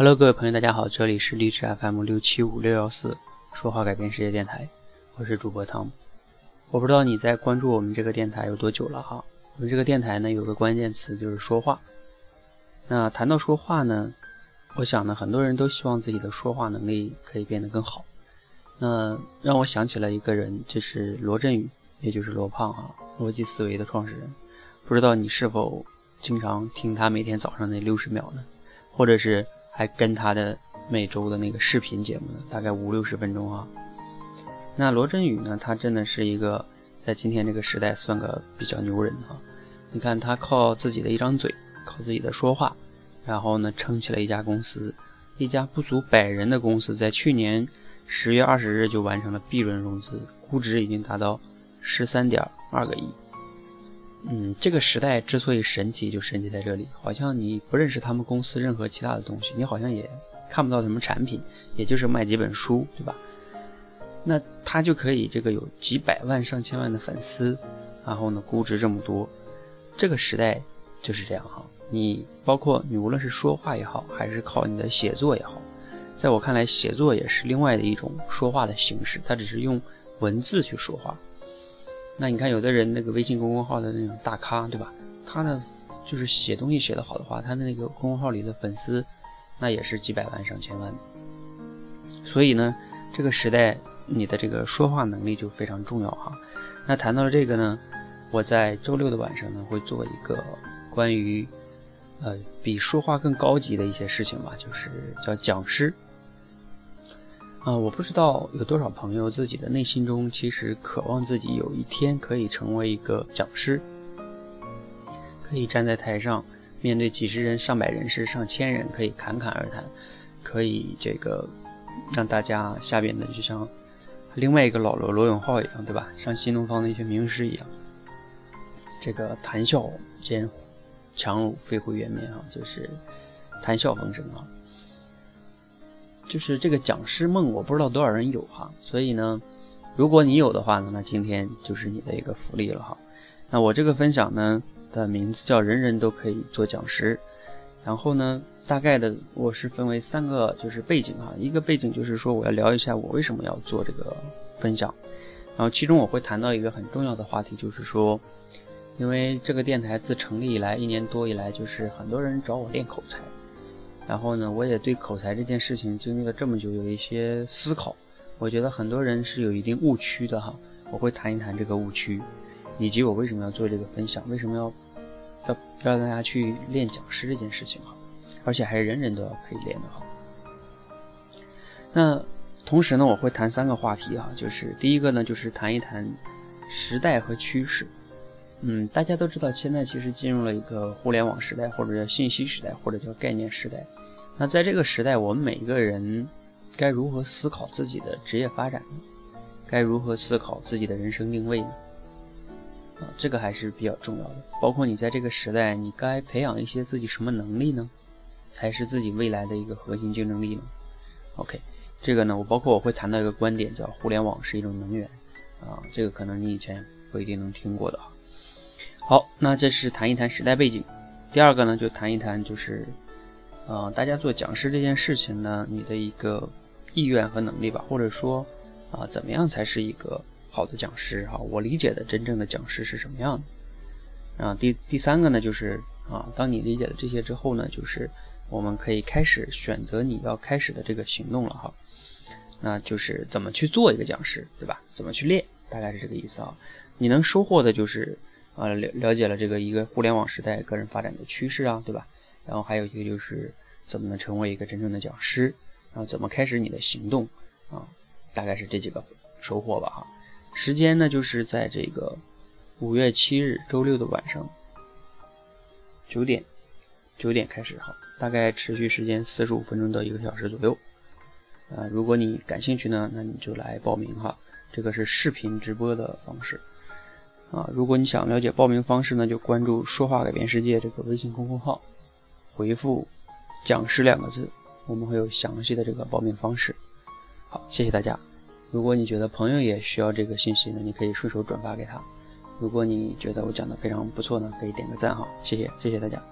Hello，各位朋友，大家好，这里是励志 FM 六七五六幺四说话改变世界电台，我是主播汤姆。我不知道你在关注我们这个电台有多久了哈。我们这个电台呢有个关键词就是说话。那谈到说话呢，我想呢很多人都希望自己的说话能力可以变得更好。那让我想起了一个人，就是罗振宇，也就是罗胖啊，逻辑思维的创始人。不知道你是否经常听他每天早上那六十秒呢？或者是？还跟他的每周的那个视频节目呢，大概五六十分钟啊。那罗振宇呢，他真的是一个在今天这个时代算个比较牛人啊。你看他靠自己的一张嘴，靠自己的说话，然后呢撑起了一家公司，一家不足百人的公司，在去年十月二十日就完成了 B 轮融资，估值已经达到十三点二个亿。嗯，这个时代之所以神奇，就神奇在这里，好像你不认识他们公司任何其他的东西，你好像也看不到什么产品，也就是卖几本书，对吧？那他就可以这个有几百万、上千万的粉丝，然后呢，估值这么多，这个时代就是这样哈。你包括你无论是说话也好，还是靠你的写作也好，在我看来，写作也是另外的一种说话的形式，它只是用文字去说话。那你看，有的人那个微信公众号的那种大咖，对吧？他的就是写东西写得好的话，他的那个公众号里的粉丝，那也是几百万上千万的。所以呢，这个时代你的这个说话能力就非常重要哈。那谈到了这个呢，我在周六的晚上呢会做一个关于呃比说话更高级的一些事情吧，就是叫讲师。啊，我不知道有多少朋友自己的内心中其实渴望自己有一天可以成为一个讲师，可以站在台上面对几十人、上百人、是上千人，可以侃侃而谈，可以这个让大家下边的就像另外一个老罗罗永浩一样，对吧？像新东方的一些名师一样，这个谈笑间樯橹飞回原面啊，就是谈笑风生啊。就是这个讲师梦，我不知道多少人有哈，所以呢，如果你有的话呢，那今天就是你的一个福利了哈。那我这个分享呢的名字叫“人人都可以做讲师”，然后呢，大概的我是分为三个就是背景哈，一个背景就是说我要聊一下我为什么要做这个分享，然后其中我会谈到一个很重要的话题，就是说，因为这个电台自成立以来一年多以来，就是很多人找我练口才。然后呢，我也对口才这件事情经历了这么久，有一些思考。我觉得很多人是有一定误区的哈，我会谈一谈这个误区，以及我为什么要做这个分享，为什么要要要大家去练讲师这件事情哈，而且还是人人都要可以练的哈。那同时呢，我会谈三个话题哈，就是第一个呢，就是谈一谈时代和趋势。嗯，大家都知道，现在其实进入了一个互联网时代，或者叫信息时代，或者叫概念时代。那在这个时代，我们每个人该如何思考自己的职业发展呢？该如何思考自己的人生定位呢？啊，这个还是比较重要的。包括你在这个时代，你该培养一些自己什么能力呢？才是自己未来的一个核心竞争力呢？OK，这个呢，我包括我会谈到一个观点，叫互联网是一种能源。啊，这个可能你以前不一定能听过的。好，那这是谈一谈时代背景。第二个呢，就谈一谈就是。呃，大家做讲师这件事情呢，你的一个意愿和能力吧，或者说，啊，怎么样才是一个好的讲师？哈，我理解的真正的讲师是什么样的？啊，第第三个呢，就是啊，当你理解了这些之后呢，就是我们可以开始选择你要开始的这个行动了哈。那就是怎么去做一个讲师，对吧？怎么去练，大概是这个意思啊。你能收获的就是啊，了了解了这个一个互联网时代个人发展的趋势啊，对吧？然后还有一个就是。怎么能成为一个真正的讲师？然后怎么开始你的行动？啊，大概是这几个收获吧。哈，时间呢，就是在这个五月七日周六的晚上九点，九点开始哈，大概持续时间四十五分钟到一个小时左右。啊，如果你感兴趣呢，那你就来报名哈。这个是视频直播的方式。啊，如果你想了解报名方式呢，就关注“说话改变世界”这个微信公众号，回复。讲师两个字，我们会有详细的这个报名方式。好，谢谢大家。如果你觉得朋友也需要这个信息呢，你可以顺手转发给他。如果你觉得我讲的非常不错呢，可以点个赞哈，谢谢，谢谢大家。